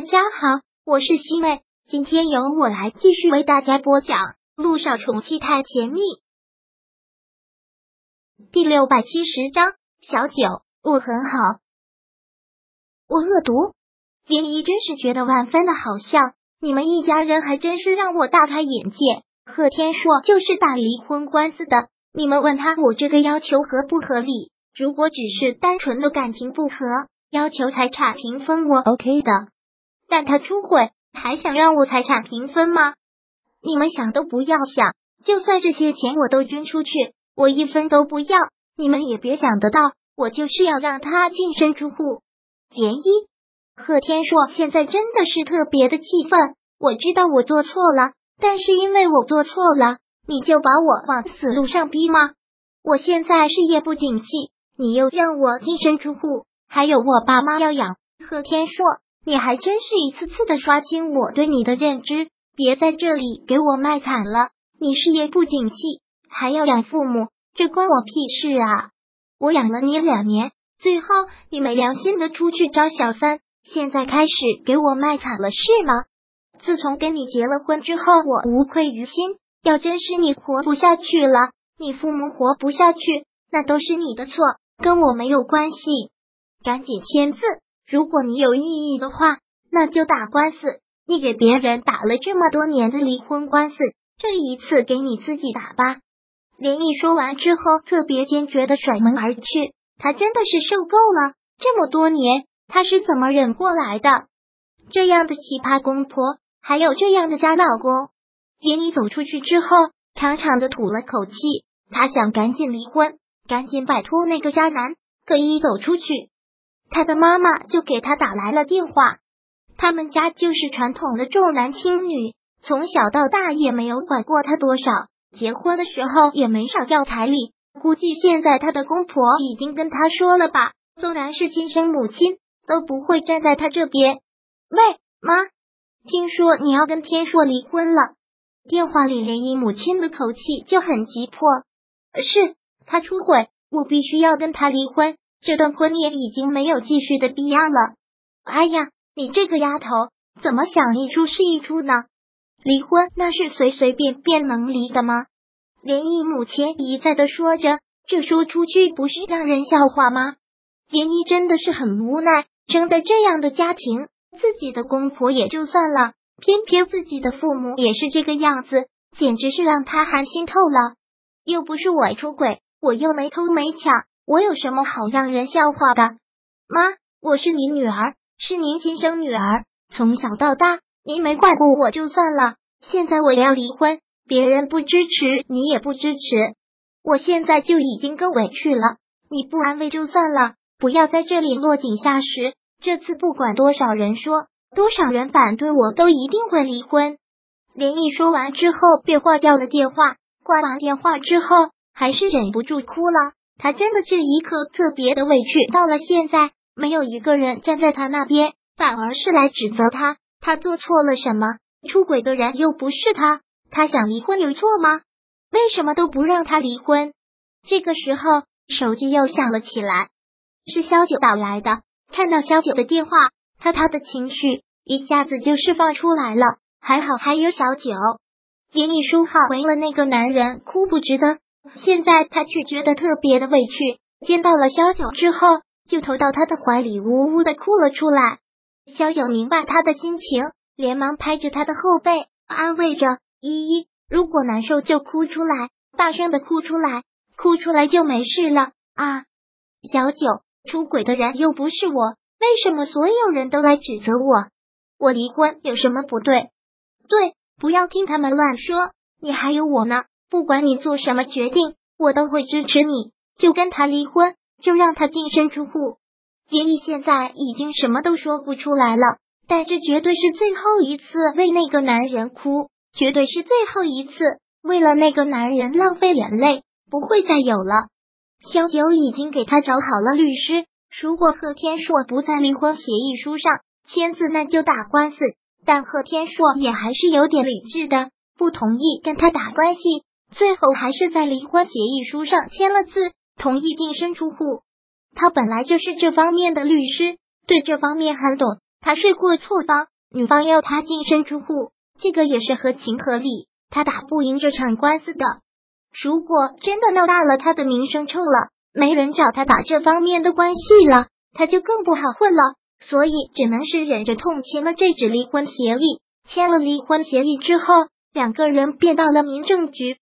大家好，我是西妹，今天由我来继续为大家播讲《路上宠妻太甜蜜》第六百七十章。小九，我很好，我恶毒。林姨真是觉得万分的好笑，你们一家人还真是让我大开眼界。贺天硕就是打离婚官司的，你们问他我这个要求合不合理？如果只是单纯的感情不和，要求财产平分，我 OK 的。但他出轨，还想让我财产平分吗？你们想都不要想，就算这些钱我都捐出去，我一分都不要。你们也别想得到，我就是要让他净身出户。涟漪，贺天硕现在真的是特别的气愤。我知道我做错了，但是因为我做错了，你就把我往死路上逼吗？我现在事业不景气，你又让我净身出户，还有我爸妈要养。贺天硕。你还真是一次次的刷新我对你的认知，别在这里给我卖惨了。你事业不景气，还要养父母，这关我屁事啊！我养了你两年，最后你没良心的出去找小三，现在开始给我卖惨了是吗？自从跟你结了婚之后，我无愧于心。要真是你活不下去了，你父母活不下去，那都是你的错，跟我没有关系。赶紧签字。如果你有异议的话，那就打官司。你给别人打了这么多年的离婚官司，这一次给你自己打吧。连毅说完之后，特别坚决的甩门而去。他真的是受够了，这么多年他是怎么忍过来的？这样的奇葩公婆，还有这样的渣老公。连毅走出去之后，长长的吐了口气。他想赶紧离婚，赶紧摆脱那个渣男。可一走出去。他的妈妈就给他打来了电话。他们家就是传统的重男轻女，从小到大也没有管过他多少，结婚的时候也没少要彩礼。估计现在他的公婆已经跟他说了吧，纵然是亲生母亲都不会站在他这边。喂，妈，听说你要跟天硕离婚了？电话里连依母亲的口气就很急迫。是他出轨，我必须要跟他离婚。这段婚姻已经没有继续的必要了。哎呀，你这个丫头怎么想一出是一出呢？离婚那是随随便便能离的吗？连毅母亲一再的说着，这说出去不是让人笑话吗？连毅真的是很无奈，生在这样的家庭，自己的公婆也就算了，偏偏自己的父母也是这个样子，简直是让他寒心透了。又不是我出轨，我又没偷没抢。我有什么好让人笑话的？妈，我是您女儿，是您亲生女儿，从小到大您没管过我就算了，现在我要离婚，别人不支持，你也不支持，我现在就已经够委屈了。你不安慰就算了，不要在这里落井下石。这次不管多少人说，多少人反对，我都一定会离婚。连毅说完之后便挂掉了电话，挂完电话之后还是忍不住哭了。他真的这一刻特别的委屈，到了现在，没有一个人站在他那边，反而是来指责他。他做错了什么？出轨的人又不是他，他想离婚有错吗？为什么都不让他离婚？这个时候，手机又响了起来，是萧九打来的。看到萧九的电话，他他的情绪一下子就释放出来了。还好还有小九，给你说好，为了那个男人哭不值得。现在他却觉得特别的委屈，见到了萧九之后，就投到他的怀里，呜呜的哭了出来。萧九明白他的心情，连忙拍着他的后背，安慰着依依：“如果难受就哭出来，大声的哭出来，哭出来就没事了啊！”小九出轨的人又不是我，为什么所有人都来指责我？我离婚有什么不对？对，不要听他们乱说，你还有我呢。不管你做什么决定，我都会支持你。就跟他离婚，就让他净身出户。林毅现在已经什么都说不出来了，但这绝对是最后一次为那个男人哭，绝对是最后一次为了那个男人浪费眼泪，不会再有了。萧九已经给他找好了律师，如果贺天硕不在离婚协议书上签字，那就打官司。但贺天硕也还是有点理智的，不同意跟他打关系。最后还是在离婚协议书上签了字，同意净身出户。他本来就是这方面的律师，对这方面很懂。他睡过错方，女方要他净身出户，这个也是合情合理。他打不赢这场官司的。如果真的闹大了，他的名声臭了，没人找他打这方面的关系了，他就更不好混了。所以只能是忍着痛签了这纸离婚协议。签了离婚协议之后，两个人便到了民政局，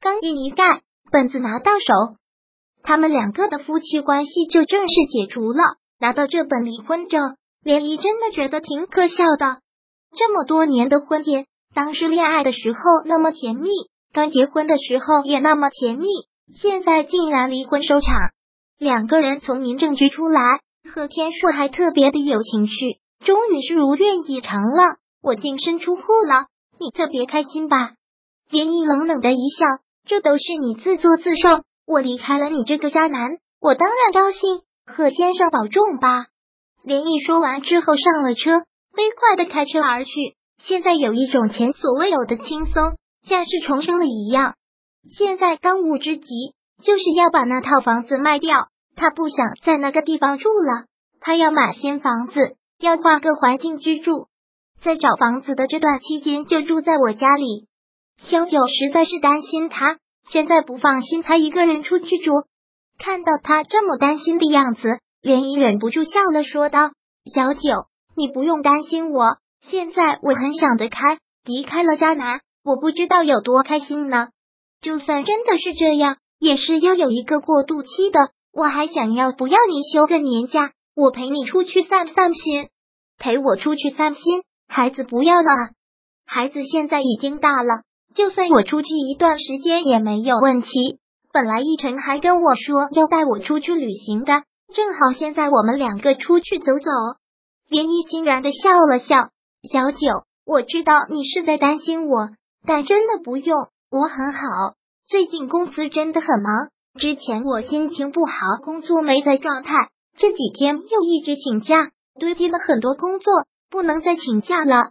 刚印一盖，本子拿到手，他们两个的夫妻关系就正式解除了。拿到这本离婚证，连姨真的觉得挺可笑的。这么多年的婚姻，当时恋爱的时候那么甜蜜，刚结婚的时候也那么甜蜜，现在竟然离婚收场。两个人从民政局出来。贺天硕还特别的有情绪，终于是如愿以偿了，我净身出户了，你特别开心吧？连毅冷冷的一笑，这都是你自作自受，我离开了你这个渣男，我当然高兴。贺先生保重吧。连毅说完之后上了车，飞快的开车而去。现在有一种前所未有的轻松，像是重生了一样。现在当务之急就是要把那套房子卖掉。他不想在那个地方住了，他要买新房子，要换个环境居住。在找房子的这段期间，就住在我家里。小九实在是担心他，现在不放心他一个人出去住。看到他这么担心的样子，连姨忍不住笑了，说道：“小九，你不用担心我，现在我很想得开，离开了渣男，我不知道有多开心呢。就算真的是这样，也是要有一个过渡期的。”我还想要不要你休个年假，我陪你出去散散心，陪我出去散心。孩子不要了，孩子现在已经大了，就算我出去一段时间也没有问题。本来奕晨还跟我说要带我出去旅行的，正好现在我们两个出去走走。连依欣然的笑了笑，小九，我知道你是在担心我，但真的不用，我很好。最近公司真的很忙。之前我心情不好，工作没在状态，这几天又一直请假，堆积了很多工作，不能再请假了。